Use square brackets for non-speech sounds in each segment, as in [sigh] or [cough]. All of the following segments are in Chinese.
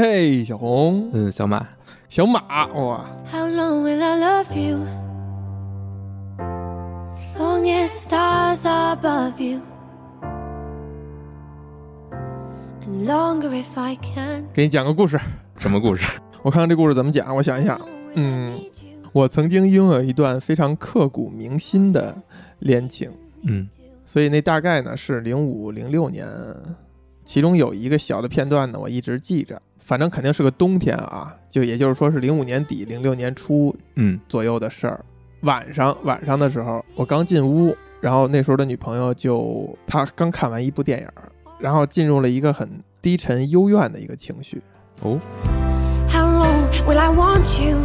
嘿，小红，嗯，小马，小马，哇，How long will I love you? Long as stars are above you. And longer if I can. 给你讲个故事。什么故事？[laughs] 我看看这故事怎么讲，我想一想。嗯，我曾经拥有一段非常刻骨铭心的恋情，嗯所以那大概呢是零五零六年，其中有一个小的片段呢，我一直记着。反正肯定是个冬天啊，就也就是说是零五年底、零六年初嗯左右的事儿。晚上晚上的时候，我刚进屋，然后那时候的女朋友就她刚看完一部电影，然后进入了一个很低沉幽怨的一个情绪。哦，How long will I want you?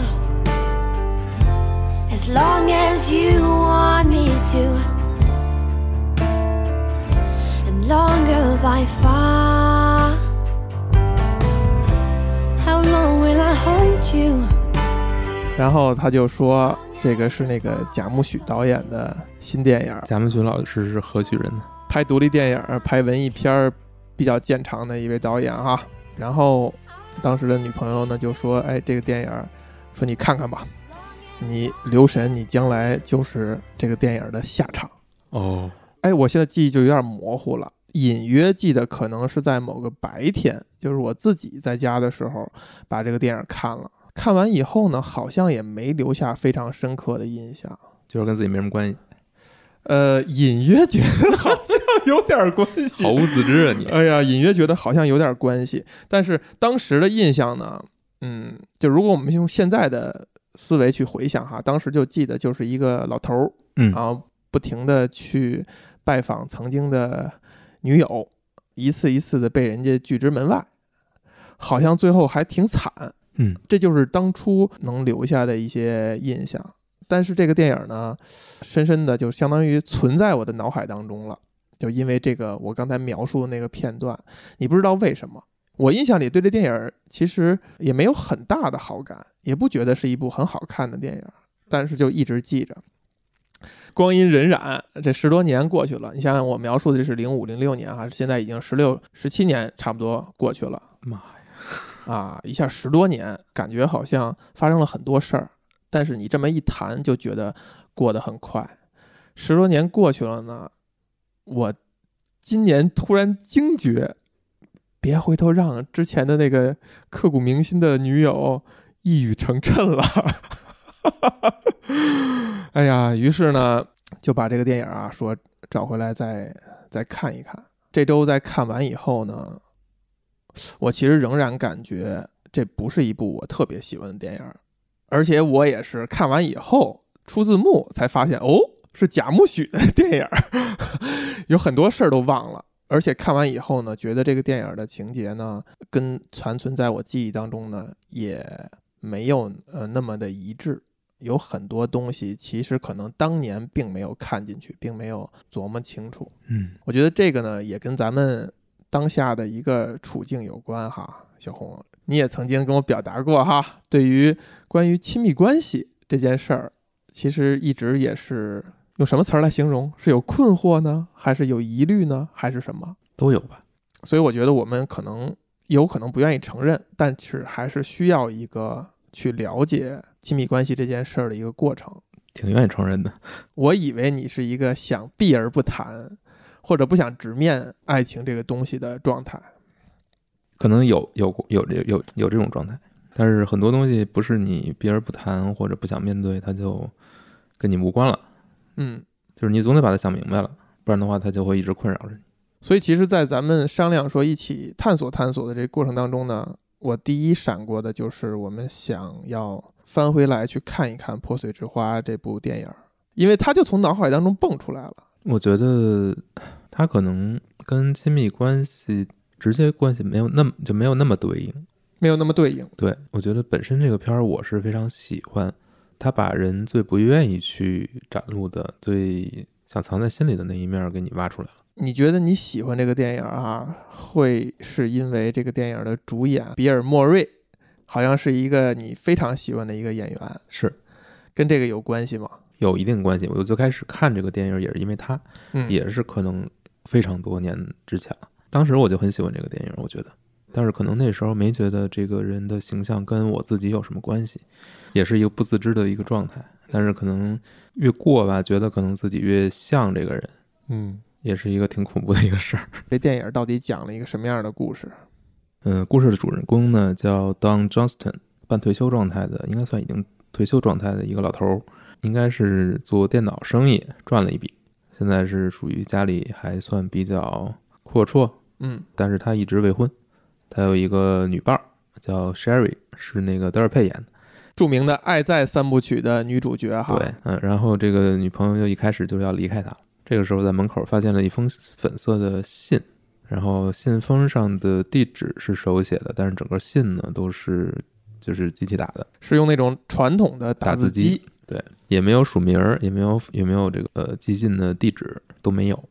As long as you want me to. And longer by far. 然后他就说，这个是那个贾木许导演的新电影，贾木许老师是何许人呢？拍独立电影、拍文艺片儿比较见长的一位导演哈。然后当时的女朋友呢就说：“哎，这个电影，说你看看吧，你留神，你将来就是这个电影的下场。”哦，哎，我现在记忆就有点模糊了，隐约记得可能是在某个白天，就是我自己在家的时候把这个电影看了。看完以后呢，好像也没留下非常深刻的印象。就是跟自己没什么关系，呃，隐约觉得好像有点关系毫。无自知啊你。哎呀，隐约觉得好像有点关系，但是当时的印象呢，嗯，就如果我们用现在的思维去回想哈，当时就记得就是一个老头儿，嗯然后不停的去拜访曾经的女友，一次一次的被人家拒之门外，好像最后还挺惨。嗯，这就是当初能留下的一些印象。但是这个电影呢，深深的就相当于存在我的脑海当中了，就因为这个我刚才描述的那个片段，你不知道为什么，我印象里对这电影其实也没有很大的好感，也不觉得是一部很好看的电影，但是就一直记着。光阴荏苒，这十多年过去了，你想想，我描述的这是零五零六年啊，现在已经十六十七年差不多过去了。妈呀，啊，一下十多年，感觉好像发生了很多事儿，但是你这么一谈，就觉得过得很快。十多年过去了呢，我今年突然惊觉，别回头让之前的那个刻骨铭心的女友一语成谶了。哈 [laughs] 哎呀，于是呢，就把这个电影啊说找回来再再看一看。这周在看完以后呢，我其实仍然感觉这不是一部我特别喜欢的电影，而且我也是看完以后出字幕才发现，哦，是贾木许的 [laughs] 电影，有很多事儿都忘了。而且看完以后呢，觉得这个电影的情节呢，跟残存在我记忆当中呢，也没有呃那么的一致。有很多东西其实可能当年并没有看进去，并没有琢磨清楚。嗯我觉得这个呢，也跟咱们当下的一个处境有关哈。小红，你也曾经跟我表达过哈，对于关于亲密关系这件事儿，其实一直也是用什么词儿来形容？是有困惑呢，还是有疑虑呢，还是什么？都有吧。所以我觉得我们可能有可能不愿意承认，但是还是需要一个去了解亲密关系这件事儿的一个过程。挺愿意承认的。我以为你是一个想避而不谈，或者不想直面爱情这个东西的状态。可能有有有这有有这种状态，但是很多东西不是你避而不谈或者不想面对，它就跟你无关了。嗯，就是你总得把它想明白了，不然的话，它就会一直困扰着你。所以其实，在咱们商量说一起探索探索的这个过程当中呢，我第一闪过的就是我们想要翻回来去看一看《破碎之花》这部电影儿，因为它就从脑海当中蹦出来了。我觉得它可能跟亲密关系直接关系没有那么就没有那么对应。没有那么对应，对我觉得本身这个片儿我是非常喜欢，它把人最不愿意去展露的、最想藏在心里的那一面儿给你挖出来了。你觉得你喜欢这个电影啊，会是因为这个电影的主演比尔·莫瑞好像是一个你非常喜欢的一个演员，是跟这个有关系吗？有一定关系。我最开始看这个电影也是因为他，嗯，也是可能非常多年之前了。当时我就很喜欢这个电影，我觉得但是可能那时候没觉得这个人的形象跟我自己有什么关系，也是一个不自知的一个状态。但是可能越过吧，觉得可能自己越像这个人，嗯，也是一个挺恐怖的一个事儿。[laughs] 这电影到底讲了一个什么样的故事？嗯，故事的主人公呢叫 Don Johnston，半退休状态的，应该算已经退休状态的一个老头儿，应该是做电脑生意赚了一笔，现在是属于家里还算比较阔绰，嗯但是他一直未婚，他有一个女伴儿叫 Sherry，是那个德尔佩演的。著名的《爱在三部曲》的女主角哈，对，嗯，然后这个女朋友就一开始就要离开他了。这个时候在门口发现了一封粉色的信，然后信封上的地址是手写的，但是整个信呢都是就是机器打的，是用那种传统的字打字机，对，也没有署名儿，也没有也没有这个呃寄信的地址都没有。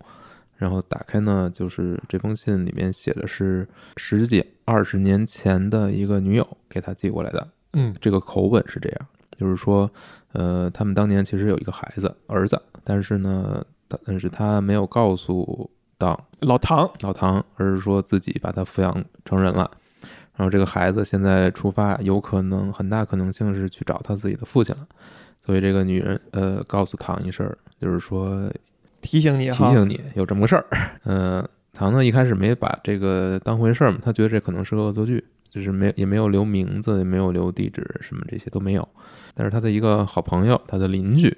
然后打开呢，就是这封信里面写的是十几二十年前的一个女友给他寄过来的，嗯这个口吻是这样，就是说，呃，他们当年其实有一个孩子，儿子，但是呢，他但是他没有告诉当老唐，老唐，而是说自己把他抚养成人了。然后这个孩子现在出发，有可能很大可能性是去找他自己的父亲了。所以这个女人呃告诉唐一声，就是说提醒你提，醒你有这么个事儿。嗯、唐呢一开始没把这个当回事儿嘛，他觉得这可能是个恶作剧，就是没也没有留名字，也没有留地址，什么这些都没有。但是他的一个好朋友，他的邻居，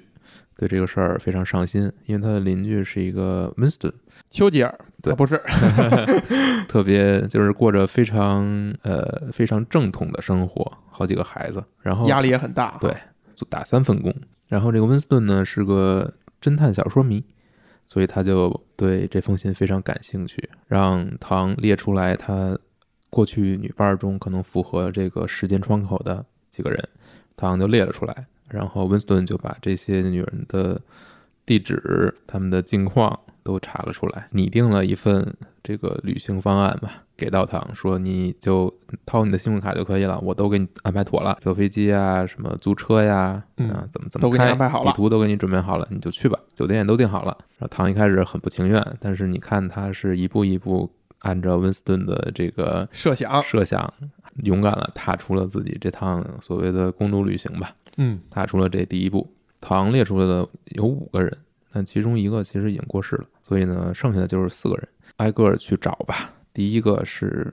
对这个事儿非常上心，因为他的邻居是一个 Winston，丘吉尔，对啊不是 [laughs] [laughs] 特别就是过着非常呃非常正统的生活，好几个孩子，然后压力也很大，对打三份工。然后这个温斯顿呢是个侦探小说迷，所以他就对这封信非常感兴趣，让唐列出来他过去女伴中可能符合这个时间窗口的几个人，唐就列了出来。然后温斯顿就把这些女人的地址、他们的近况都查了出来，拟定了一份这个旅行方案吧，给到唐说你就掏你的信用卡就可以了，我都给你安排妥了，坐飞机啊，什么租车呀，嗯啊，怎么怎都给你么开，安排好了地图都给你准备好了，你就去吧，酒店也都订好了。然后唐一开始很不情愿，但是你看他是一步一步按照温斯顿的这个设想，设想，勇敢了踏出了自己这趟所谓的公路旅行吧。嗯踏出了这第一步。唐列出来的有五个人，但其中一个其实已经过世了，所以呢，剩下的就是四个人，挨个儿去找吧。第一个是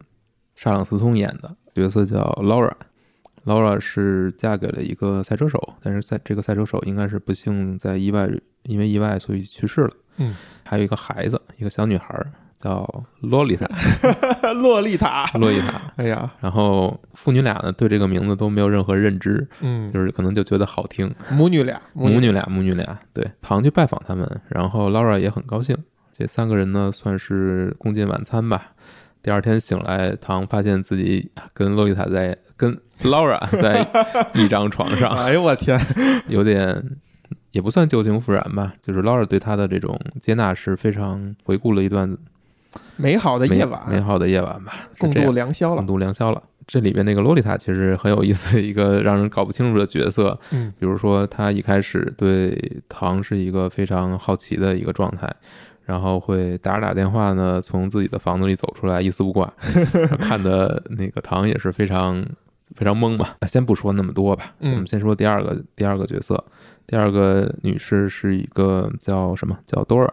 沙朗斯通演的角色叫 Laura，Laura 是嫁给了一个赛车手，但是赛这个赛车手应该是不幸在意外因为意外所以去世了。嗯，还有一个孩子，一个小女孩儿叫洛丽塔，[laughs] 洛丽塔，洛丽塔。哎呀，然后父女俩呢对这个名字都没有任何认知，嗯，就是可能就觉得好听，母女俩，女，母女俩，母女俩，对，唐去拜访他们，然后 Laura 也很高兴。这三个人呢，算是共进晚餐吧。第二天醒来，唐发现自己跟洛丽塔在跟 Laura [laughs] 在一张床上，哎呦我天，有点也不算旧情复燃吧，就是 Laura 对他的这种接纳是非常回顾了一段美好的夜晚，美好的夜晚吧，共度良宵了共，度良宵了。这里边那个洛丽塔其实很有意思，一个让人搞不清楚的角色。嗯比如说，她一开始对唐是一个非常好奇的一个状态，然后会打着打电话呢，从自己的房子里走出来，一丝不挂，[laughs] 看的那个唐也是非常非常懵嘛。先不说那么多吧，我们先说第二个第二个角色。第二个女士是一个叫什么叫 Dora。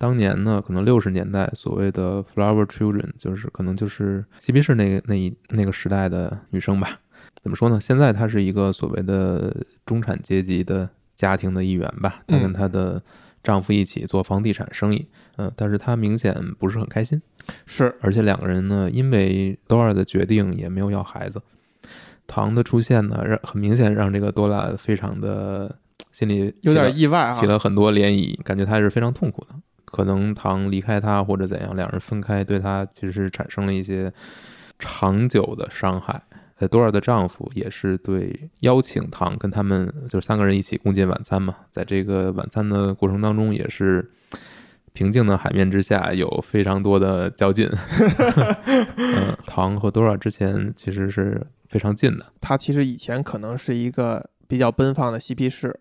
当年呢，可能六十年代所谓的 flower children，就是可能就是嬉皮士那个那一那个时代的女生吧。怎么说呢？现在她是一个所谓的中产阶级的家庭的一员吧。她跟嗯她的丈夫一起做房地产生意，嗯、但是她明显不是很开心，是，而且两个人呢，因为多尔的决定也没有要孩子。唐的出现呢，让很明显让这个多拉非常的心里有点意外啊，起了很多涟漪，感觉她是非常痛苦的。可能唐离开他或者怎样，两人分开对他其实产生了一些长久的伤害。呃，多尔的丈夫也是对邀请唐跟他们就是三个人一起共进晚餐嘛，在这个晚餐的过程当中，也是平静的海面之下有非常多的较劲。[laughs] 嗯，唐和多尔之前其实是非常近的，他其实以前可能是一个比较奔放的嬉皮士，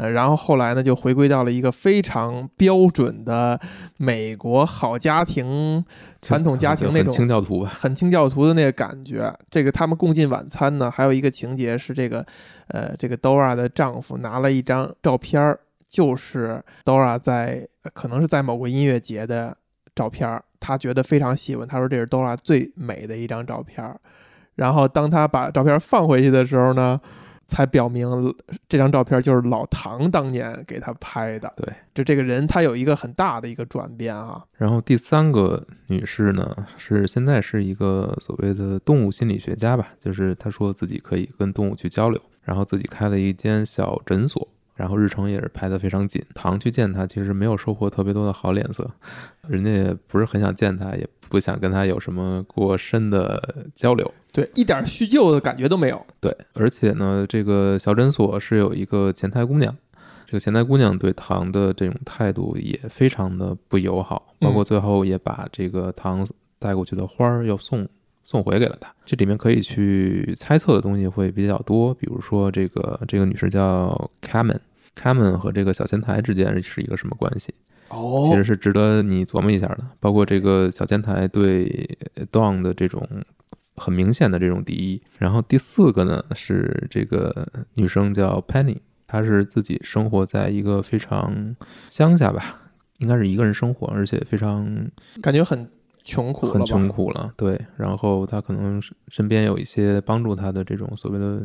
呃，然后后来呢，就回归到了一个非常标准的美国好家庭、传统家庭那种清教徒吧？很清教徒的那个感觉。这个他们共进晚餐呢，还有一个情节是这个，呃，这个 Dora 的丈夫拿了一张照片儿，就是 Dora 在呃可能是在某个音乐节的照片儿，他觉得非常喜欢，他说这是 Dora 最美的一张照片儿。然后当他把照片放回去的时候呢，才表明这张照片就是老唐当年给他拍的。对，就这个人他有一个很大的一个转变啊。然后第三个女士呢，是现在是一个所谓的动物心理学家吧，就是她说自己可以跟动物去交流，然后自己开了一间小诊所，然后日程也是排得非常紧。唐去见他，其实没有收获特别多的好脸色，人家也不是很想见他，也不想跟他有什么过深的交流。对，一点叙旧的感觉都没有。对，而且呢，这个小诊所是有一个前台姑娘，这个前台姑娘对唐的这种态度也非常的不友好，包括最后也把这个唐带过去的花儿又送送回给了他。这里面可以去猜测的东西会比较多，比如说这个这个女士叫 Cameron，Cameron 和这个小前台之间是一个什么关系？哦其实是值得你琢磨一下的。包括这个小前台对 Dawn 的这种很明显的这种敌意。然后第四个呢是这个女生叫 Penny，她是自己生活在一个非常乡下吧，应该是一个人生活，而且非常感觉很穷苦，很穷苦了。对，然后她可能身边有一些帮助她的这种所谓的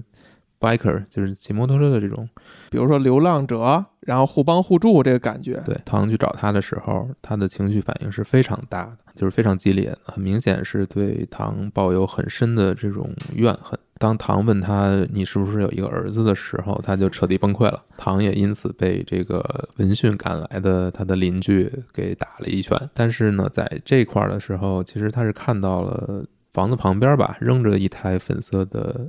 biker，就是骑摩托车的这种比如说流浪者，然后互帮互助这个感觉。对，唐去找他的时候，他的情绪反应是非常大的，就是非常激烈的，很明显是对唐抱有很深的这种怨恨。当唐问他你是不是有一个儿子的时候，他就彻底崩溃了。唐也因此被这个闻讯赶来的他的邻居给打了一拳。但是呢，在这块儿的时候，其实他是看到了房子旁边吧，扔着一台粉色的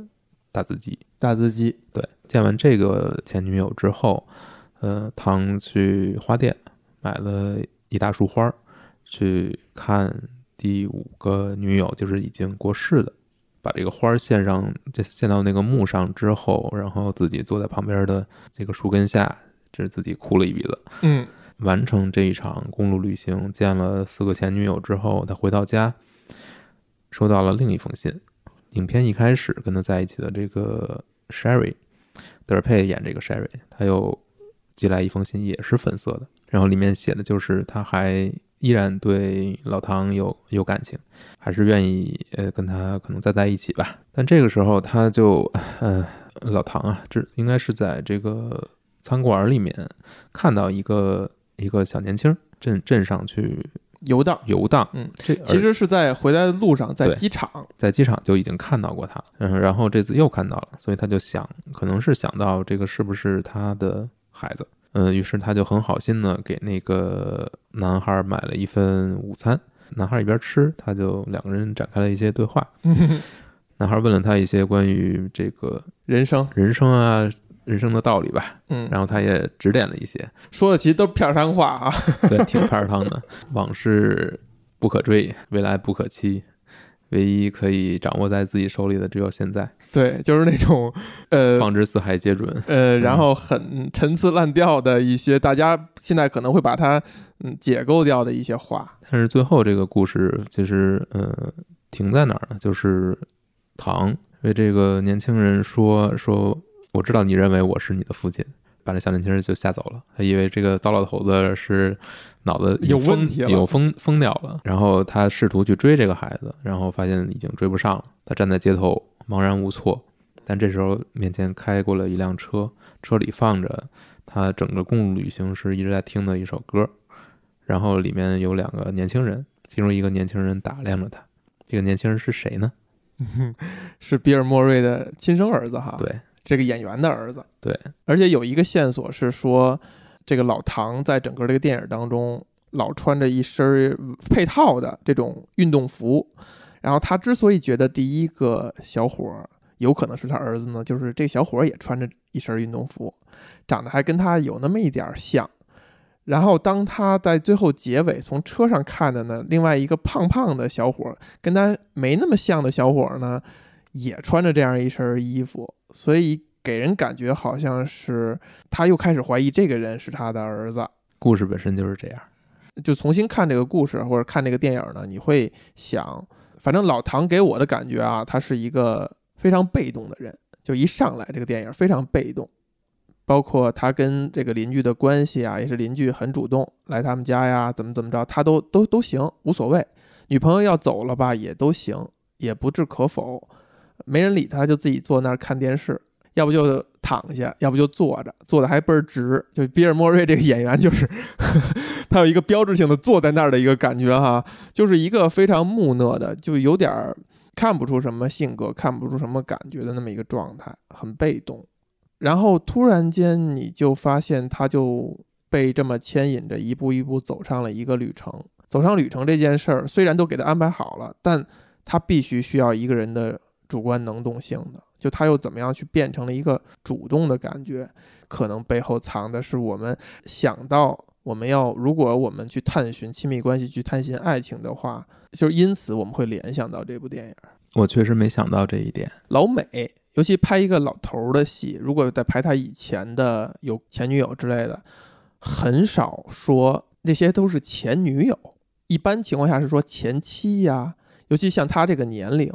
大字机。大字机，对，见完这个前女友之后，呃，唐去花店买了一大束花儿，去看第五个女友，就是已经过世的，把这个花儿献上，这献到那个墓上之后，然后自己坐在旁边的这个树根下，这是自己哭了一鼻子。嗯，完成这一场公路旅行，见了四个前女友之后，他回到家，收到了另一封信。影片一开始跟他在一起的这个 Sherry，德尔佩演这个 Sherry，他又寄来一封信，也是粉色的，然后里面写的就是他还依然对老唐有有感情，还是愿意呃跟他可能再在一起吧。但这个时候他就呃老唐啊，这应该是在这个餐馆里面看到一个一个小年轻镇镇上去游荡。游荡，嗯，这其实是在回来的路上，在机场。在机场就已经看到过他，嗯，然后这次又看到了，所以他就想，可能是想到这个是不是他的孩子，嗯，于是他就很好心的给那个男孩买了一份午餐，男孩一边吃，他就两个人展开了一些对话，[laughs] 男孩问了他一些关于这个人生，人生啊。人生的道理吧，嗯，然后他也指点了一些，说的其实都是片儿汤话啊。[laughs] 对，挺片儿汤的。往事不可追，未来不可期，唯一可以掌握在自己手里的只有现在。对，就是那种，呃放之四海皆准。呃，然后很陈词滥调的一些，大家现在可能会把它嗯解构掉的一些话。但是最后这个故事其实呃停在哪儿呢？就是唐为这个年轻人说说，我知道你认为我是你的父亲。把这小年轻人就吓走了，他以为这个糟老头子是脑子有疯问题了有疯疯掉了。然后他试图去追这个孩子，然后发现已经追不上了。他站在街头茫然无措，但这时候面前开过了一辆车，车里放着他整个公路旅行时一直在听的一首歌，然后里面有两个年轻人，其中一个年轻人打量着他，这个年轻人是谁呢？[laughs] 是比尔·莫瑞的亲生儿子哈，，对这个演员的儿子。对，而且有一个线索是说，这个老唐在整个这个电影当中老穿着一身儿配套的这种运动服，然后他之所以觉得第一个小伙儿有可能是他儿子呢，就是这小伙儿也穿着一身运动服，长得还跟他有那么一点儿像。然后当他在最后结尾从车上看的呢，另外一个胖胖的小伙儿跟他没那么像的小伙儿呢，也穿着这样一身衣服，所以给人感觉好像是他又开始怀疑这个人是他的儿子。故事本身就是这样。就重新看这个故事或者看这个电影呢，你会想，反正老唐给我的感觉啊，他是一个非常被动的人，就一上来这个电影非常被动，包括他跟这个邻居的关系啊，也是邻居很主动来他们家呀，怎么怎么着，他都都都行，无所谓。女朋友要走了吧，也都行，也不置可否。没人理他，就自己坐那儿看电视，要不就躺下，要不就坐着，坐的还倍儿直。就比尔·莫瑞这个演员，就是呵 [laughs] 呵他有一个标志性的坐在那儿的一个感觉哈，就是一个非常木讷的，就有点儿看不出什么性格，看不出什么感觉的那么一个状态，很被动。然后突然间，你就发现他就被这么牵引着，一步一步走上了一个旅程。走上旅程这件事儿，虽然都给他安排好了，但他必须需要一个人的主观能动性的。就他又怎么样去变成了一个主动的感觉？可能背后藏的是我们想到我们要，如果我们去探寻亲密关系、去探寻爱情的话，就是因此我们会联想到这部电影。我确实没想到这一点。老美，尤其拍一个老头儿的戏，如果在拍他以前的有前女友之类的，很少说这些都是前女友，一般情况下是说前妻呀。尤其像他这个年龄，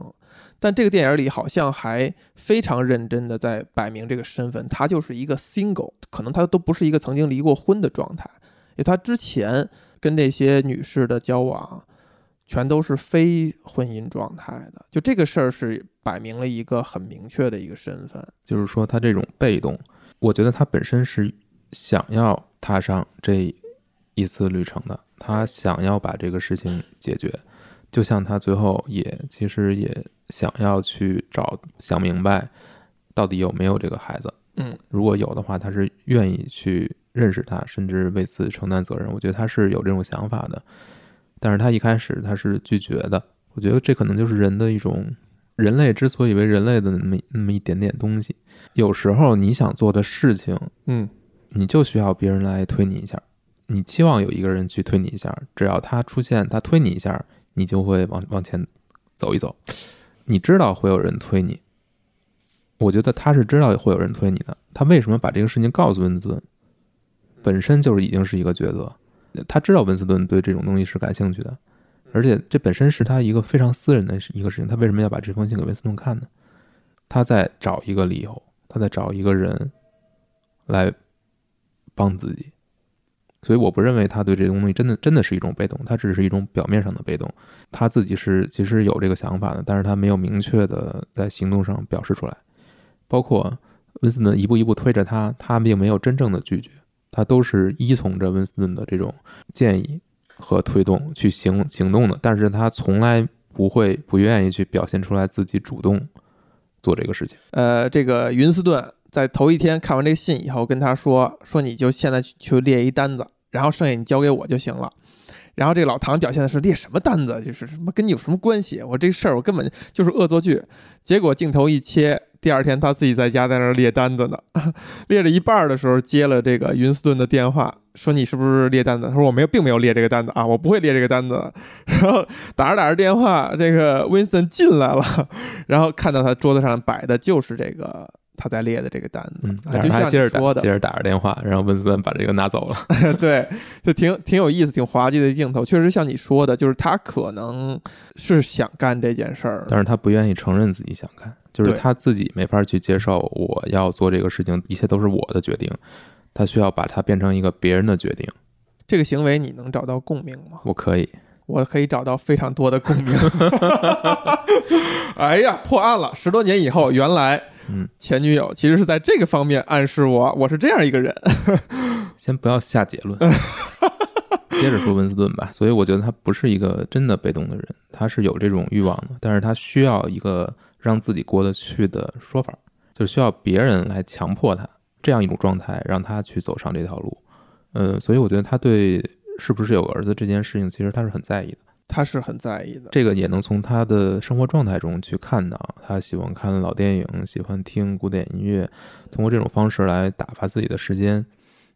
但这个电影里好像还非常认真的在摆明这个身份，他就是一个 single，可能他都不是一个曾经离过婚的状态，因为他之前跟这些女士的交往，全都是非婚姻状态的，就这个事儿是摆明了一个很明确的一个身份。就是说他这种被动，我觉得他本身是想要踏上这一次旅程的，他想要把这个事情解决。就像他最后也其实也想要去找想明白，到底有没有这个孩子。嗯，如果有的话，他是愿意去认识他，甚至为此承担责任。我觉得他是有这种想法的，但是他一开始他是拒绝的。我觉得这可能就是人的一种，人类之所以为人类的那么那么一点点东西。有时候你想做的事情，嗯，你就需要别人来推你一下，你期望有一个人去推你一下，只要他出现，他推你一下。你就会往往前走一走，你知道会有人推你。我觉得他是知道会有人推你的。他为什么把这个事情告诉温斯顿？本身就是已经是一个抉择。他知道温斯顿对这种东西是感兴趣的，而且这本身是他一个非常私人的一个事情。他为什么要把这封信给温斯顿看呢？他在找一个理由，他在找一个人来帮自己。所以我不认为他对这东西真的真的是一种被动，他只是一种表面上的被动。他自己是其实有这个想法的，但是他没有明确的在行动上表示出来。包括温斯顿一步一步推着他，他并没有真正的拒绝，他都是依从着温斯顿的这种建议和推动去行行动的。但是他从来不会不愿意去表现出来自己主动做这个事情。呃，这个云斯顿。在头一天看完这个信以后，跟他说说你就现在去列一单子，然后剩下你交给我就行了。然后这个老唐表现的是列什么单子，就是什么跟你有什么关系？我这事儿我根本就是恶作剧。结果镜头一切，第二天他自己在家在那列单子呢，列了一半的时候接了这个云斯顿的电话，说你是不是列单子？他说我没有，并没有列这个单子啊，我不会列这个单子。然后打着打着电话，这个温斯顿进来了，然后看到他桌子上摆的就是这个。他在列的这个单子，嗯，就像接着说的，接着打着电话，然后温斯顿把这个拿走了。[laughs] 对，就挺挺有意思、挺滑稽的镜头。确实像你说的，就是他可能是想干这件事儿，但是他不愿意承认自己想干，就是他自己没法去接受我要做这个事情，一切都是我的决定。他需要把它变成一个别人的决定。这个行为你能找到共鸣吗？我可以，我可以找到非常多的共鸣。[laughs] 哎呀，破案了！十多年以后，原来嗯，前女友其实是在这个方面暗示我，我是这样一个人。[laughs] 先不要下结论，[laughs] 接着说温斯顿吧。所以我觉得他不是一个真的被动的人，他是有这种欲望的，但是他需要一个让自己过得去的说法，就是需要别人来强迫他这样一种状态，让他去走上这条路。呃，所以我觉得他对是不是有个儿子这件事情，其实他是很在意的。他是很在意的。这个也能从他的生活状态中去看到，他喜欢看老电影，喜欢听古典音乐，通过这种方式来打发自己的时间。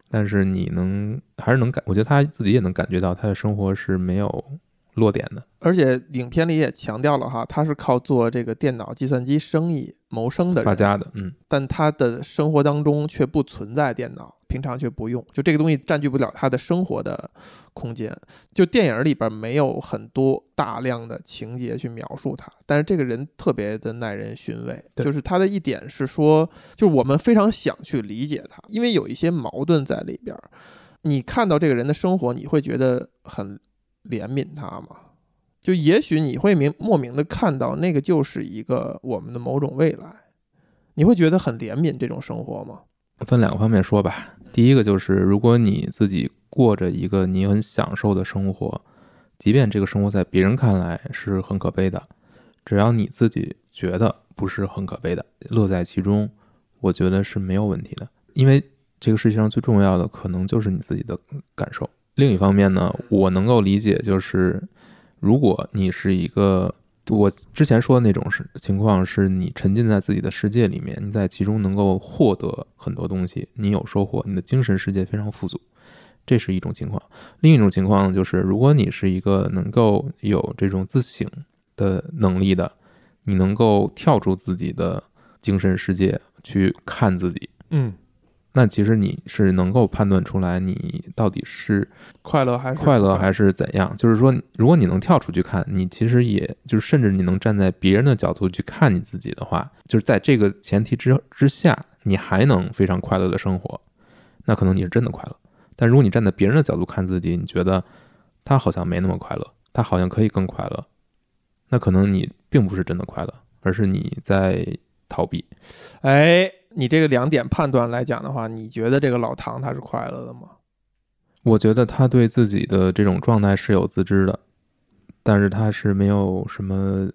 但是你能还是能感，我觉得他自己也能感觉到他的生活是没有落点的。而且影片里也强调了哈，他是靠做这个电脑计算机生意谋生的人，发家的，嗯，但他的生活当中却不存在电脑，平常却不用，就这个东西占据不了他的生活的空间。就电影里边没有很多大量的情节去描述他，但是这个人特别的耐人寻味。就是他的一点是说，就是我们非常想去理解他，因为有一些矛盾在里边。你看到这个人的生活，你会觉得很怜悯他吗？就也许你会明莫名的看到那个就是一个我们的某种未来，你会觉得很怜悯这种生活吗？分两个方面说吧。第一个就是，如果你自己过着一个你很享受的生活，即便这个生活在别人看来是很可悲的，只要你自己觉得不是很可悲的，乐在其中，我觉得是没有问题的。因为这个世界上最重要的可能就是你自己的感受。另一方面呢，我能够理解，就是如果你是一个我之前说的那种是情况，是你沉浸在自己的世界里面，你在其中能够获得很多东西，你有收获，你的精神世界非常富足，这是一种情况。另一种情况，就是如果你是一个能够有这种自省的能力的，你能够跳出自己的精神世界去看自己，嗯，那其实你是能够判断出来你到底是快乐还是快乐还是怎样？就是说，如果你能跳出去看，你其实也就是甚至你能站在别人的角度去看你自己的话，就是在这个前提之之下，你还能非常快乐的生活，那可能你是真的快乐。但如果你站在别人的角度看自己，你觉得他好像没那么快乐，他好像可以更快乐，那可能你并不是真的快乐，而是你在逃避。哎，你这个两点判断来讲的话，你觉得这个老唐他是快乐的吗？我觉得他对自己的这种状态是有自知的，但是他是没有什么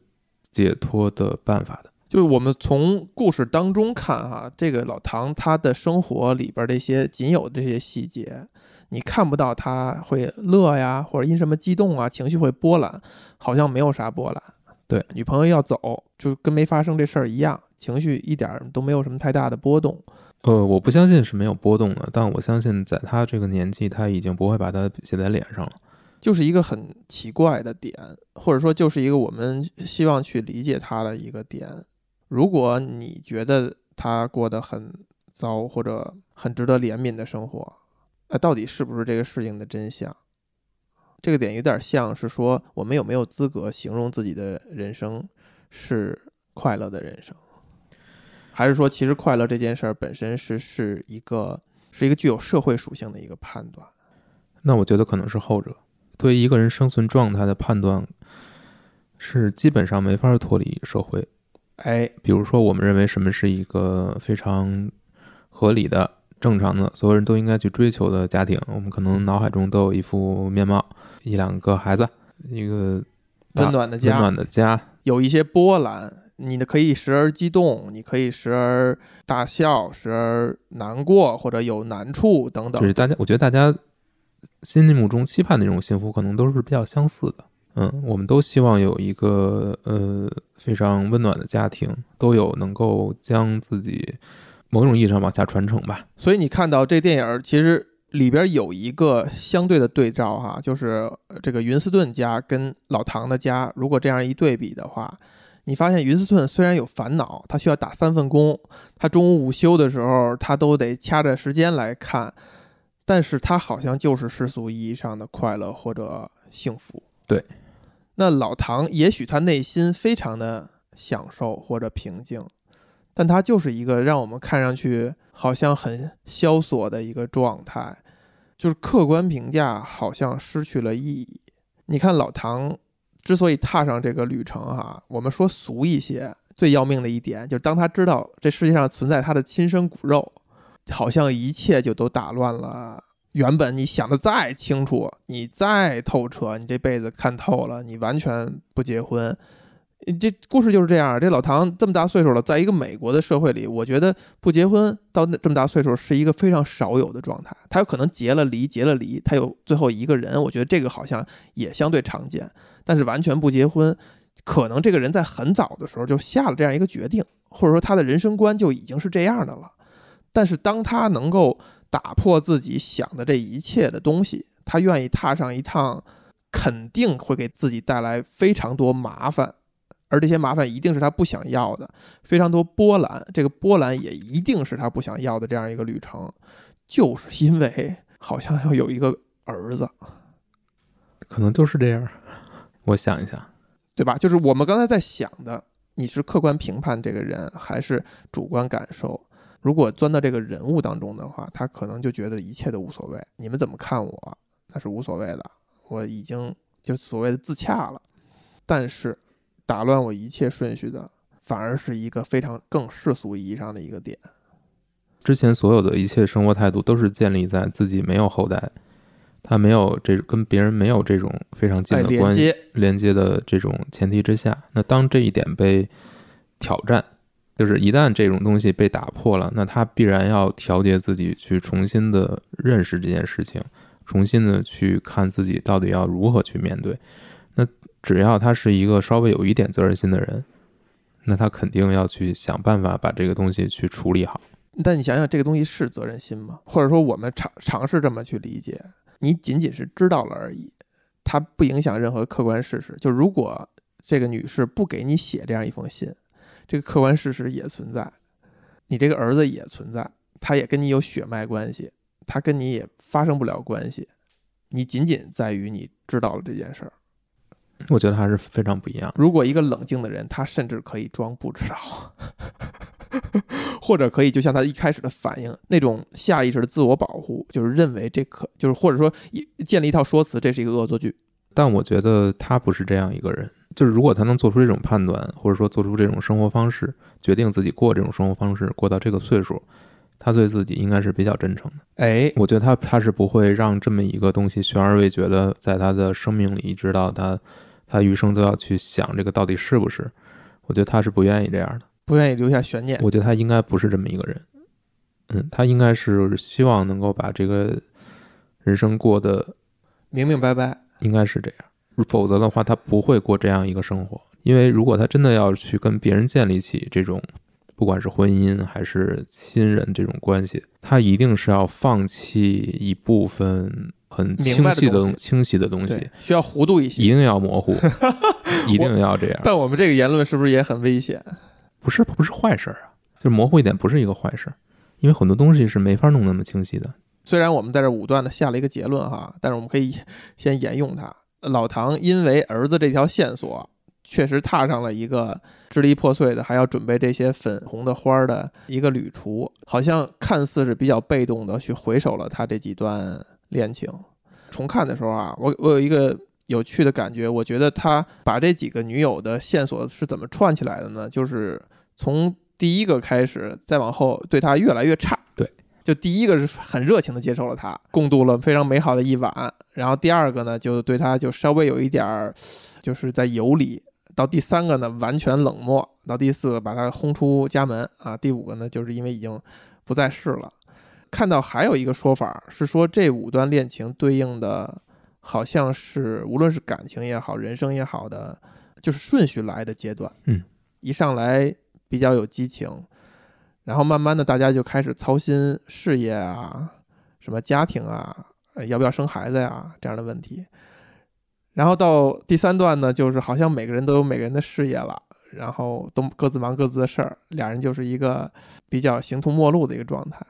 解脱的办法的。就是我们从故事当中看哈，这个老唐他的生活里边这些仅有的这些细节，你看不到他会乐呀，或者因什么激动啊，情绪会波澜，好像没有啥波澜。对，女朋友要走，就跟没发生这事儿一样，情绪一点儿都没有什么太大的波动。呃，我不相信是没有波动的，但我相信在他这个年纪，他已经不会把它写在脸上了。就是一个很奇怪的点，或者说就是一个我们希望去理解他的一个点。如果你觉得他过得很糟或者很值得怜悯的生活，那到底是不是这个事情的真相？这个点有点像是说，我们有没有资格形容自己的人生是快乐的人生，还是说，其实快乐这件事儿本身是是一个是一个具有社会属性的一个判断？那我觉得可能是后者。对于一个人生存状态的判断，是基本上没法脱离社会。哎，比如说，我们认为什么是一个非常合理的、正常的，所有人都应该去追求的家庭，我们可能脑海中都有一副面貌：一两个孩子，一个温暖的家，温暖的家。有一些波澜，你的可以时而激动，你可以时而大笑，时而难过，或者有难处等等就是。大家，我觉得大家心目中期盼的那种幸福，可能都是比较相似的。嗯，我们都希望有一个呃非常温暖的家庭，都有能够将自己某种意义上往下传承吧。所以你看到这电影儿其实里边有一个相对的对照哈，就是呃这个云斯顿家跟老唐的家，如果这样一对比的话，你发现云斯顿虽然有烦恼，他需要打三份工，他中午午休的时候他都得掐着时间来看，但是他好像就是世俗意义上的快乐或者幸福。对，那老唐也许他内心非常的享受或者平静，但他就是一个让我们看上去好像很萧索的一个状态，就是客观评价好像失去了意义。你看老唐之所以踏上这个旅程哈、我们说俗一些，最要命的一点就是当他知道这世界上存在他的亲生骨肉，好像一切就都打乱了。原本你想的再清楚，你再透彻，你这辈子看透了，你完全不结婚，这故事就是这样。这老唐这么大岁数了，在一个美国的社会里，我觉得不结婚到这么大岁数是一个非常少有的状态。他有可能结了离，结了离，他有最后一个人，我觉得这个好像也相对常见。但是完全不结婚，可能这个人在很早的时候就下了这样一个决定，或者说他的人生观就已经是这样的了。但是当他能够打破自己想的这一切的东西，他愿意踏上一趟肯定会给自己带来非常多麻烦，而这些麻烦一定是他不想要的，非常多波澜，这个波澜也一定是他不想要的这样一个旅程，就是因为好像要有一个儿子，可能就是这样。我想一想，对吧？就是我们刚才在想的，你是客观评判这个人，还是主观感受？如果钻到这个人物当中的话，他可能就觉得一切都无所谓，你们怎么看我，那是无所谓的，我已经就所谓的自洽了。但是打乱我一切顺序的，反而是一个非常更世俗意义上的一个点。之前所有的一切生活态度都是建立在自己没有后代，他没有这跟别人没有这种非常近哎，的关系。连接的这种前提之下，那当这一点被挑战，就是一旦这种东西被打破了，那他必然要调节自己，去重新的认识这件事情，重新的去看自己到底要如何去面对。只要他是一个稍微有一点责任心的人，那他肯定要去想办法把这个东西去处理好。但你想想，这个东西是责任心吗？或者说，我们尝尝试这么去理解，你仅仅是知道了而已，它不影响任何客观事实。就如果这个女士不给你写这样一封信，这个客观事实也存在，你这个儿子也存在，他也跟你有血脉关系，他跟你也发生不了关系，你仅仅在于你知道了这件事儿。我觉得还是非常不一样。如果一个冷静的人，他甚至可以装不知道，[laughs] 或者可以就像他一开始的反应那种下意识的自我保护，就是认为这可就是或者说一建立一套说辞，这是一个恶作剧。但我觉得他不是这样一个人，就是如果他能做出这种判断，或者说做出这种生活方式，决定自己过这种生活方式，过到这个岁数，他对自己应该是比较真诚的。哎，我觉得他他是不会让这么一个东西悬而未决的，在他的生命里，一直到他他余生都要去想这个到底是不是。我觉得他是不愿意这样的。不愿意留下悬念。我觉得他应该不是这么一个人。嗯，他应该是希望能够把这个人生过得明明白白，应该是这样，否则的话，他不会过这样一个生活。因为如果他真的要去跟别人建立起这种，不管是婚姻还是亲人这种关系，他一定是要放弃一部分很清晰的东西清晰的东西，，需要糊涂一些。一定要模糊，[laughs] 一定要这样。但我们这个言论是不是也很危险？不是不是坏事儿啊，就是模糊一点不是一个坏事儿，因为很多东西是没法弄那么清晰的。虽然我们在这武断的下了一个结论哈，但是我们可以先沿用它。老唐因为儿子这条线索，确实踏上了一个支离破碎的，还要准备这些粉红的花儿的一个旅途，好像看似是比较被动的去回首了他这几段恋情。重看的时候啊，我我有一个有趣的感觉，我觉得他把这几个女友的线索是怎么串起来的呢？就是从第一个开始，再往后对他越来越差。对。就第一个是很热情的接受了他，共度了非常美好的一晚。然后第二个呢，就对他就稍微有一点儿，就是在游离。到第三个呢，完全冷漠。到第四个，把他轰出家门啊。第五个呢，就是因为已经不在世了。看到还有一个说法是说，这五段恋情对应的，好像是无论是感情也好，人生也好的，就是顺序来的阶段。嗯，一上来比较有激情，然后慢慢的大家就开始操心事业啊，什么家庭啊，呃要不要生孩子呀这样的问题。然后到第三段呢，就是好像每个人都有每个人的事业了，然后都各自忙各自的事儿，俩人就是一个比较形同陌路的一个状态。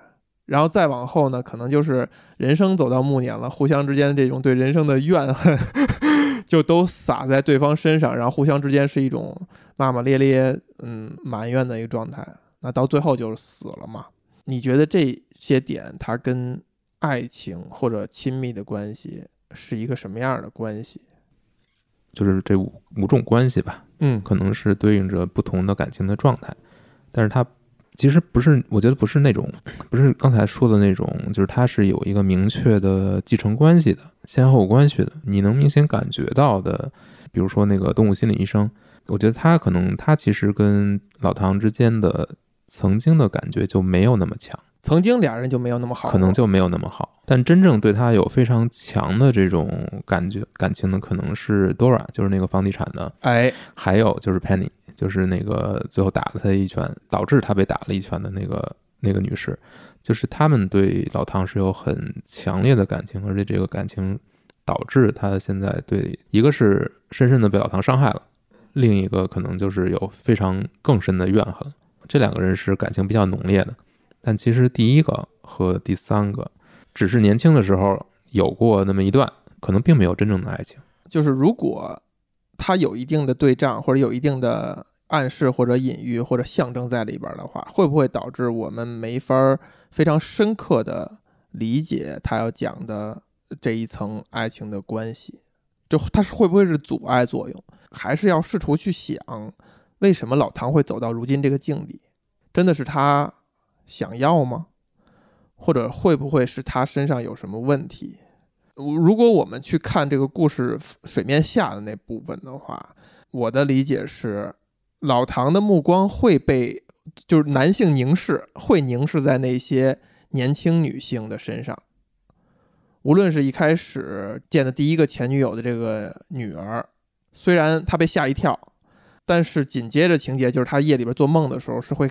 然后再往后呢，可能就是人生走到暮年了，互相之间这种对人生的怨恨 [laughs] 就都撒在对方身上，然后互相之间是一种骂骂咧咧、嗯埋怨的一个状态。那到最后就是死了嘛？你觉得这些点它跟爱情或者亲密的关系是一个什么样的关系？就是这五五种关系吧，嗯可能是对应着不同的感情的状态，但是它其实不是，我觉得不是那种，不是刚才说的那种，就是它是有一个明确的继承关系的、先后关系的，你能明显感觉到的，比如说那个动物心理医生，我觉得他可能他其实跟老唐之间的曾经的感觉就没有那么强。曾经俩人就没有那么好，可能就没有那么好。但真正对他有非常强的这种感觉感情的，可能是 Dora，就是那个房地产的，哎，还有就是 Penny，就是那个最后打了他一拳，导致他被打了一拳的那个那个女士，就是他们对老唐是有很强烈的感情，而且这个感情导致他现在对一个是深深的被老唐伤害了，另一个可能就是有非常更深的怨恨。这两个人是感情比较浓烈的，但其实第一个和第三个只是年轻的时候有过那么一段，可能并没有真正的爱情。就是如果他有一定的对仗，或者有一定的暗示或者隐喻或者象征在里边的话，会不会导致我们没法非常深刻的理解他要讲的这一层爱情的关系？就它是会不会是阻碍作用？还是要试图去想，为什么老唐会走到如今这个境地？真的是他想要吗？或者会不会是他身上有什么问题？如果我们去看这个故事水面下的那部分的话，我的理解是，老唐的目光会被就是男性凝视，会凝视在那些年轻女性的身上。无论是一开始见的第一个前女友的这个女儿，虽然她被吓一跳，但是紧接着情节就是他夜里边做梦的时候是会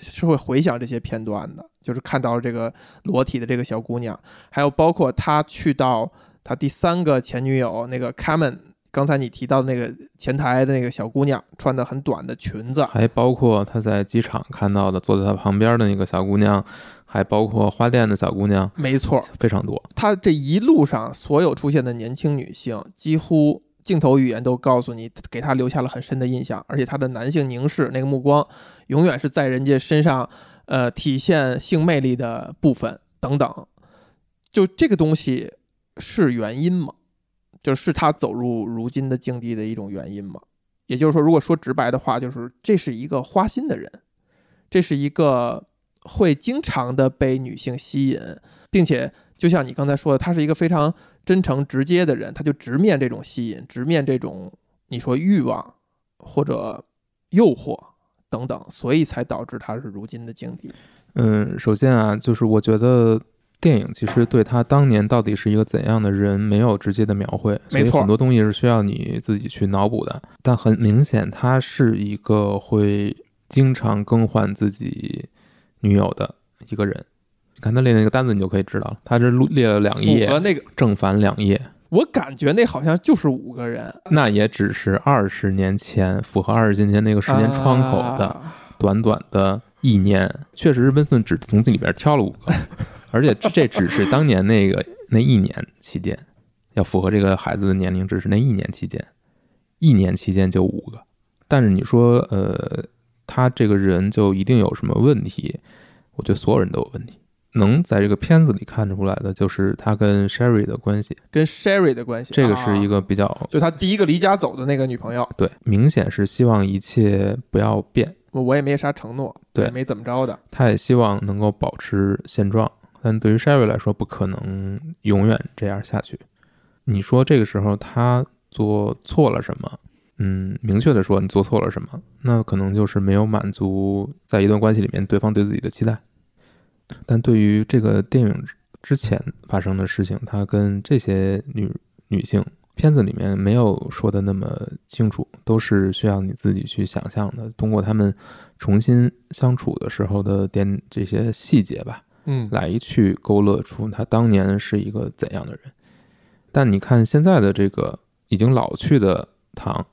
是会回想这些片段的，就是看到这个裸体的这个小姑娘，还有包括他去到他第三个前女友那个 Kamen 刚才你提到的那个前台的那个小姑娘，穿的很短的裙子，还包括他在机场看到的坐在他旁边的那个小姑娘，还包括花店的小姑娘，没错，非常多。他这一路上所有出现的年轻女性，几乎镜头语言都告诉你，给他留下了很深的印象，而且他的男性凝视那个目光，永远是在人家身上，呃，体现性魅力的部分等等。就这个东西是原因吗？就是他走入如今的境地的一种原因吗？也就是说，如果说直白的话，就是这是一个花心的人，这是一个会经常的被女性吸引，并且就像你刚才说的，他是一个非常真诚直接的人，他就直面这种吸引，直面这种你说欲望或者诱惑等等，所以才导致他是如今的境地。嗯，首先啊，就是我觉得电影其实对他当年到底是一个怎样的人没有直接的描绘，所以很多东西是需要你自己去脑补的。但很明显，他是一个会经常更换自己女友的一个人。你看他列那个单子，你就可以知道了，他这录列了两符页合，那个，正反两页，我感觉那好像就是五个人那也只是二十年前符合二十年前那个时间窗口的。啊短短的一年，确实是温斯顿只从这里边挑了五个，而且这这只是当年那个那一年期间，要符合这个孩子的年龄，只是那一年期间，一年期间就五个。但是你说，呃，他这个人就一定有什么问题？我觉得所有人都有问题。能在这个片子里看出来的，就是他跟 Sherry 的关系，跟 Sherry 的关系，这个是一啊个比较就他第一个离家走的那个女朋友，对，明显是希望一切不要变。我我也没啥承诺，对也没怎么着的，他也希望能够保持现状，但对于 Sherry 来说，不可能永远这样下去。你说这个时候他做错了什么？嗯，明确的说，你做错了什么？那可能就是没有满足在一段关系里面对方对自己的期待。但对于这个电影之前发生的事情，他跟这些女女性片子里面没有说的那么清楚，都是需要你自己去想象的。通过他们重新相处的时候的点这些细节吧，嗯，来去勾勒出他当年是一个怎样的人。但你看现在的这个已经老去的唐，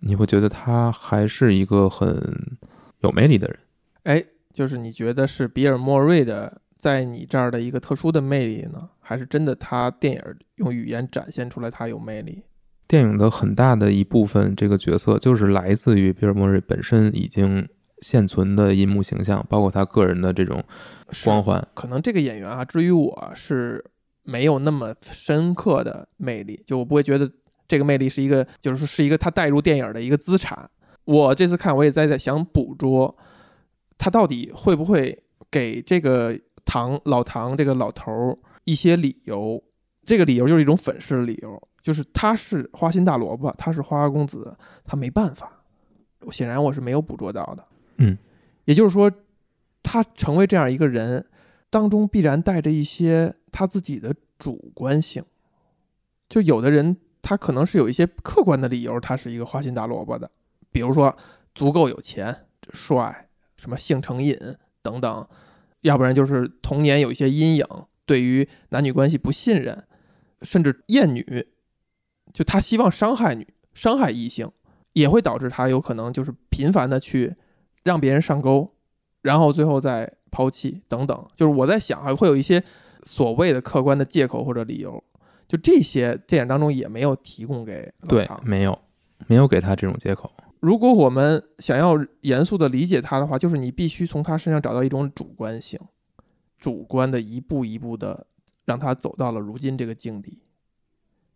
你会觉得他还是一个很有魅力的人。哎，就是你觉得是比尔莫瑞的在你这儿的一个特殊的魅力呢，还是真的他电影用语言展现出来他有魅力？电影的很大的一部分，这个角色就是来自于皮尔·莫瑞本身已经现存的银幕形象，包括他个人的这种光环。可能这个演员啊，至于我是没有那么深刻的魅力，就我不会觉得这个魅力是一个，就是说是一个他带入电影的一个资产。我这次看，我也在在想捕捉他到底会不会给这个唐老唐这个老头儿一些理由。这个理由就是一种粉饰的理由，就是他是花心大萝卜，他是花花公子，他没办法。显然我是没有捕捉到的。嗯，也就是说，他成为这样一个人当中，必然带着一些他自己的主观性。就有的人，他可能是有一些客观的理由，他是一个花心大萝卜的，比如说足够有钱、帅、什么性成瘾等等，要不然就是童年有一些阴影，对于男女关系不信任。甚至厌女，就他希望伤害女、伤害异性，也会导致他有可能就是频繁的去让别人上钩，然后最后再抛弃等等。就是我在想，还会有一些所谓的客观的借口或者理由，就这些电影当中也没有提供给老对，没有没有给他这种借口。如果我们想要严肃的理解他的话，就是你必须从他身上找到一种主观性，主观的一步一步的让他走到了如今这个境地。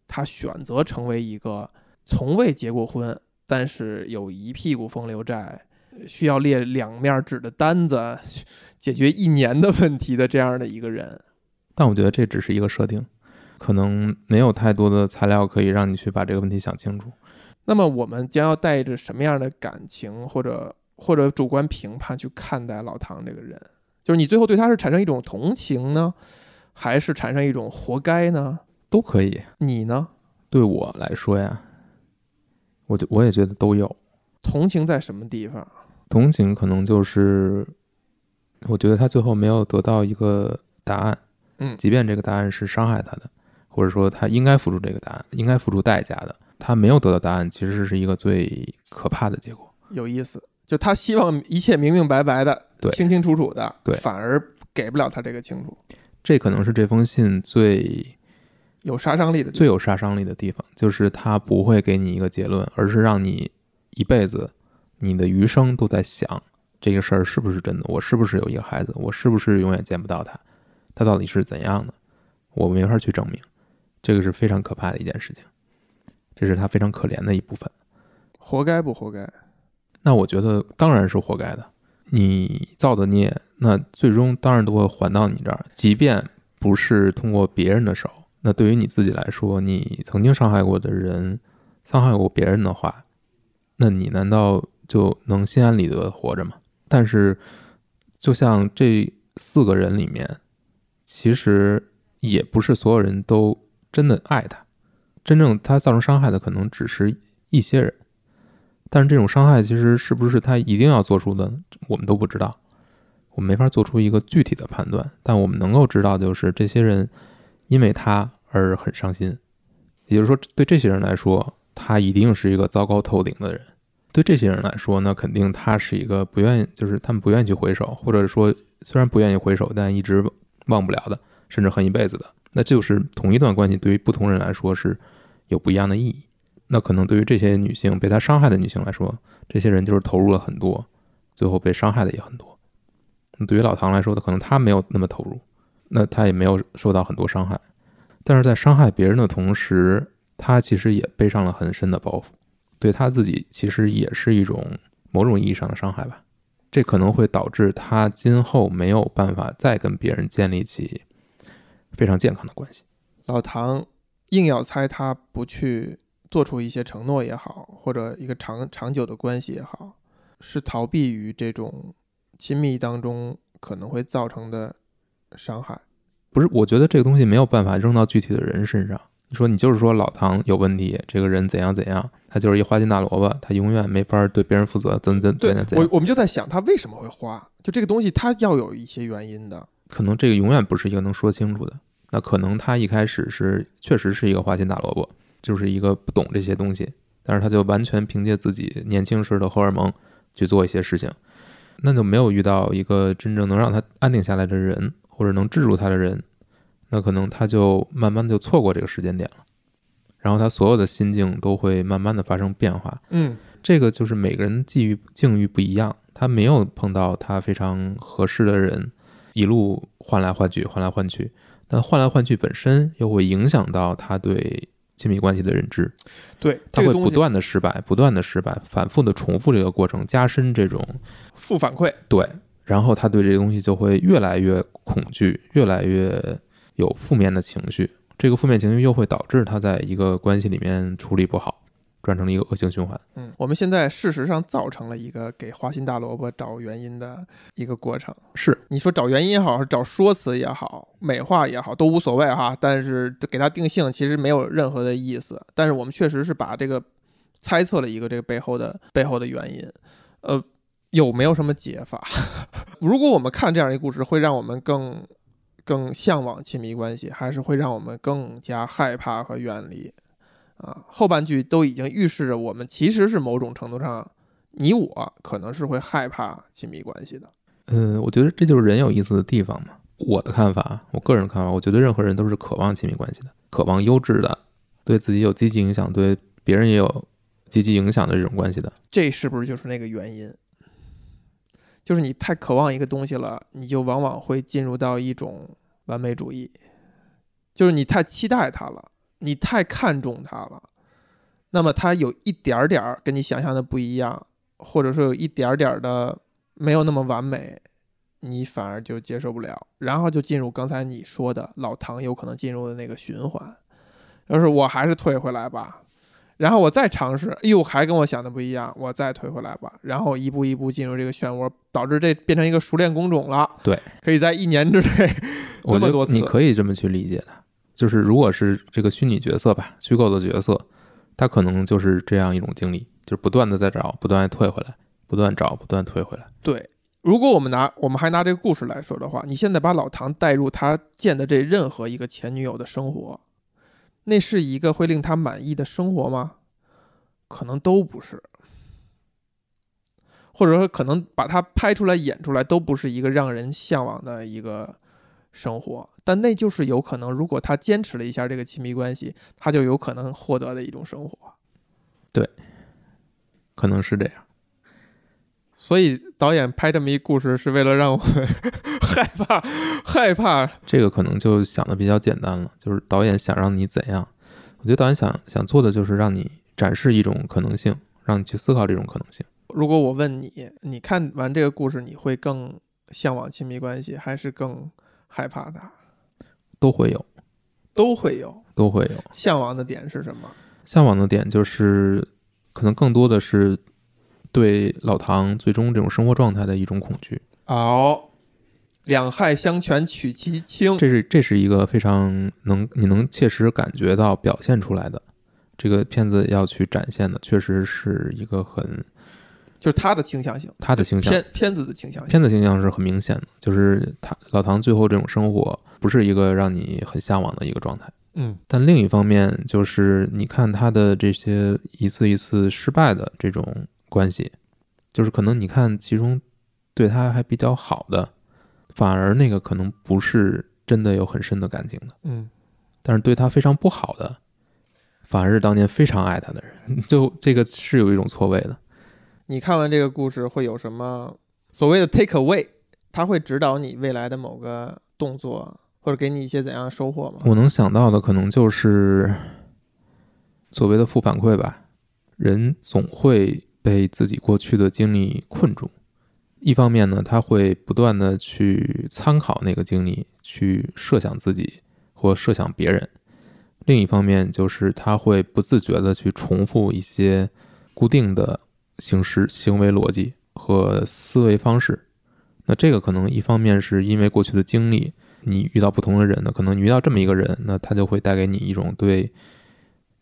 他选择成为一个从未结过婚，但是有一屁股风流债，需要列两面纸的单子，[laughs] 解决一年的问题的这样的一个人。但我觉得这只是一个设定，可能没有太多的材料可以让你去把这个问题想清楚。那么我们将要带着什么样的感情或者或者主观评判去看待老唐这个人？就是你最后对他是产生一种同情呢，还是产生一种活该呢？都可以。你呢？对我来说呀，我就我也觉得都有。同情在什么地方？同情可能就是，我觉得他最后没有得到一个答案，嗯即便这个答案是伤害他的，或者说他应该付出这个答案，应该付出代价的，他没有得到答案，其实是一个最可怕的结果。有意思，就他希望一切明明白白的、对清清楚楚的，对反而给不了他这个清楚，这可能是这封信最有杀伤力的。最有杀伤力的地方，就是他不会给你一个结论，而是让你一辈子、你的余生都在想这个事儿是不是真的，我是不是有一个孩子，我是不是永远见不到他，他到底是怎样的，我没法去证明，这个是非常可怕的一件事情，这是他非常可怜的一部分。活该不活该？那我觉得当然是活该的，你造的孽，那最终当然都会还到你这儿，即便不是通过别人的手，那对于你自己来说，你曾经伤害过的人，伤害过别人的话，那你难道就能心安理得的活着吗？但是，就像这四个人里面，其实也不是所有人都真的爱他，真正他造成伤害的可能只是一些人。但是这种伤害其实是不是他一定要做出的，我们都不知道，我们没法做出一个具体的判断。但我们能够知道，就是这些人因为他而很伤心，也就是说，对这些人来说，他一定是一个糟糕透顶的人。对这些人来说，那肯定他是一个不愿意，就是他们不愿意去回首，或者说虽然不愿意回首，但一直忘不了的，甚至恨一辈子的。那就是同一段关系对于不同人来说是有不一样的意义。那可能对于这些女性被他伤害的女性来说，这些人就是投入了很多，最后被伤害的也很多。对于老唐来说的，可能他没有那么投入，那他也没有受到很多伤害，但是在伤害别人的同时，他其实也背上了很深的包袱，对他自己其实也是一种某种意义上的伤害吧。这可能会导致他今后没有办法再跟别人建立起非常健康的关系。老唐硬要猜他不去做出一些承诺也好，或者一个长长久的关系也好，是逃避于这种亲密当中可能会造成的伤害。不是，我觉得这个东西没有办法扔到具体的人身上。你说你就是说老唐有问题，这个人怎样怎样，他就是一花心大萝卜，他永远没法对别人负责，怎怎对怎样怎样。我我们就在想他为什么会花，就这个东西他要有一些原因的。可能这个永远不是一个能说清楚的。那可能他一开始是确实是一个花心大萝卜，就是一个不懂这些东西，但是他就完全凭借自己年轻时的荷尔蒙去做一些事情，那就没有遇到一个真正能让他安定下来的人，或者能制住他的人，那可能他就慢慢就错过这个时间点了，然后他所有的心境都会慢慢的发生变化，嗯，这个就是每个人际遇境遇不一样，他没有碰到他非常合适的人，一路换来换去，换来换去，但换来换去本身又会影响到他对亲密关系的认知，对，他会不断的失败，不断的失败，反复的重复这个过程，加深这种负反馈。对，然后他对这个东西就会越来越恐惧，越来越有负面的情绪，这个负面情绪又会导致他在一个关系里面处理不好，转成了一个恶性循环。嗯，我们现在事实上造成了一个给花心大萝卜找原因的一个过程。是你说找原因也好，找说辞也好，美化也好，都无所谓哈。但是给它定性其实没有任何的意思。但是我们确实是把这个猜测了一个这个背后的背后的原因。呃，有没有什么解法？[laughs] 如果我们看这样一个故事，会让我们更更向往亲密关系，还是会让我们更加害怕和远离？啊，后半句都已经预示着我们其实是某种程度上，你我可能是会害怕亲密关系的。嗯，我觉得这就是人有意思的地方嘛。我的看法，我个人看法，我觉得任何人都是渴望亲密关系的，渴望优质的，对自己有积极影响，对别人也有积极影响的这种关系的。这是不是就是那个原因？就是你太渴望一个东西了，你就往往会进入到一种完美主义，就是你太期待它了，你太看重它了，那么它有一点儿点儿跟你想象的不一样，或者说有一点儿点儿的没有那么完美，你反而就接受不了，然后就进入刚才你说的老唐有可能进入的那个循环，就是我还是退回来吧。然后我再尝试，哎呦，还跟我想的不一样，我再退回来吧。然后一步一步进入这个漩涡，导致这变成一个熟练工种了。对，可以在一年之内我觉那么多次得你可以这么去理解它，就是如果是这个虚拟角色吧，虚构的角色，他可能就是这样一种经历，就是不断的在找，不断退回来，不断找，不断退回来。对。如果我们拿我们还拿这个故事来说的话，你现在把老唐带入他见的这任何一个前女友的生活，那是一个会令他满意的生活吗？可能都不是，或者说可能把它拍出来演出来都不是一个让人向往的一个生活，但那就是有可能，如果他坚持了一下这个亲密关系，他就有可能获得的一种生活。对可能是这样。所以导演拍这么一故事，是为了让我们 [laughs] 害怕，害怕这个可能就想的比较简单了，就是导演想让你怎样？我觉得导演想想做的就是让你展示一种可能性，让你去思考这种可能性。如果我问你，你看完这个故事，你会更向往亲密关系，还是更害怕的？都会有，都会有。都会有。向往的点是什么？向往的点就是，可能更多的是对老唐最终这种生活状态的一种恐惧。哦，两害相权取其轻。这是这是一个非常能你能切实感觉到表现出来的。这个片子要去展现的，确实是一个很就是他的倾向性，他的倾向，片片子的倾向性。片子倾向是很明显的，就是他老唐最后这种生活不是一个让你很向往的一个状态。嗯，但另一方面，就是你看他的这些一次一次失败的这种关系，就是可能你看其中对他还比较好的，反而那个可能不是真的有很深的感情的，嗯，但是对他非常不好的，反而是当年非常爱他的人，[laughs] 就这个是有一种错位的。你看完这个故事会有什么所谓的 take away？它会指导你未来的某个动作，或者给你一些怎样的收获吗？我能想到的可能就是所谓的负反馈吧。人总会被自己过去的经历困住。一方面呢，他会不断的去参考那个经历，去设想自己或设想别人；另一方面，就是他会不自觉的去重复一些固定的形式、行为逻辑和思维方式。那这个可能一方面是因为过去的经历，你遇到不同的人呢，可能你遇到这么一个人，那他就会带给你一种对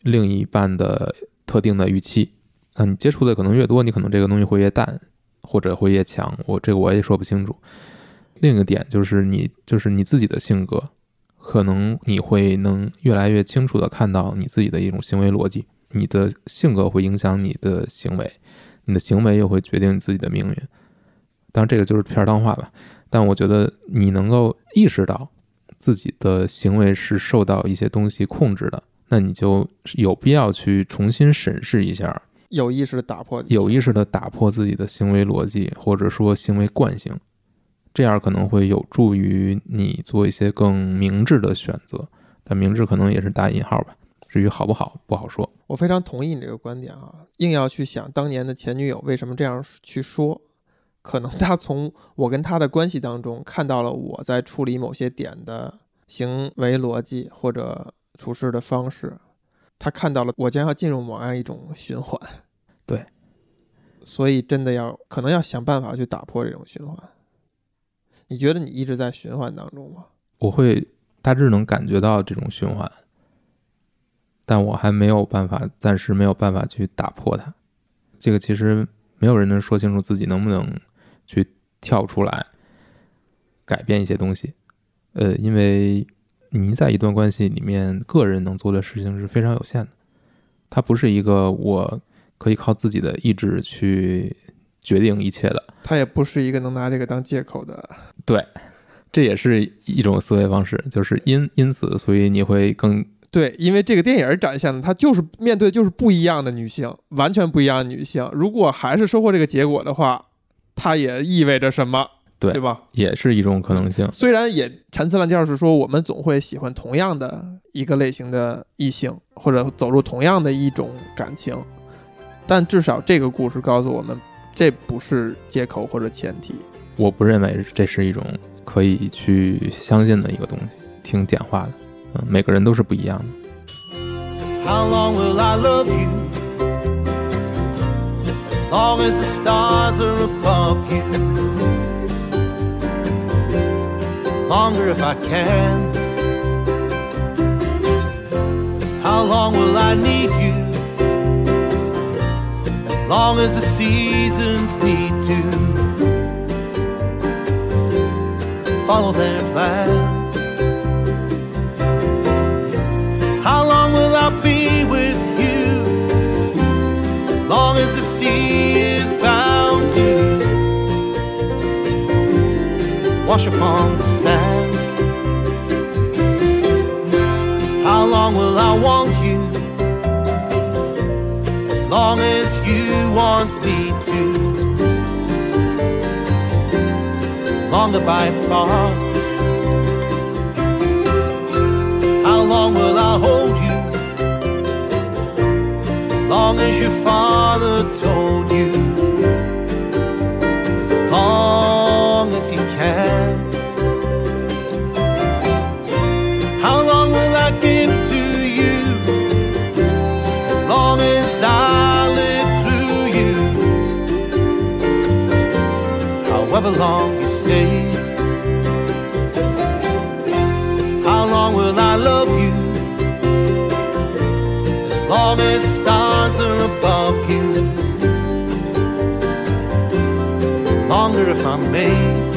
另一半的特定的预期。那你接触的可能越多，你可能这个东西会越淡，或者会越强。我这个我也说不清楚。另一个点就是你，就是你自己的性格，可能你会能越来越清楚的看到你自己的一种行为逻辑。你的性格会影响你的行为，你的行为又会决定你自己的命运。当然，这个就是片儿汤话吧。但我觉得你能够意识到自己的行为是受到一些东西控制的，那你就有必要去重新审视一下，有意识的打破，有意识的打破自己的行为逻辑或者说行为惯性，这样可能会有助于你做一些更明智的选择。但明智可能也是打引号吧，至于好不好不好说。我非常同意你这个观点啊！硬要去想当年的前女友为什么这样去说，可能她从我跟她的关系当中看到了我在处理某些点的行为逻辑或者处事的方式，他看到了我将要进入某样一种循环。[laughs] 对，所以真的要可能要想办法去打破这种循环。你觉得你一直在循环当中吗？我会大致能感觉到这种循环，但我还没有办法，暂时没有办法去打破它。这个其实没有人能说清楚自己能不能去跳出来改变一些东西。呃，因为你在一段关系里面，个人能做的事情是非常有限的，它不是一个我可以靠自己的意志去决定一切的。它也不是一个能拿这个当借口的。对，这也是一种思维方式，就是因因此，所以你会更对，因为这个电影展现的她就是面对就是不一样的女性，完全不一样的女性。如果还是收获这个结果的话，它也意味着什么？对对吧？也是一种可能性。虽然也陈词滥调是说我们总会喜欢同样的一个类型的异性，或者走入同样的一种感情，但至少这个故事告诉我们，这不是借口或者前提。我不认为这是一种可以去相信的一个东西，挺简化的。嗯，每个人都是不一样的。 How long will I love you? As long as the stars are above you. Longer if I can. How long will I need you? As long as the seasons need to follow their plan. By far. How long will I hold you? As long as your father told you. wonder if I'm made.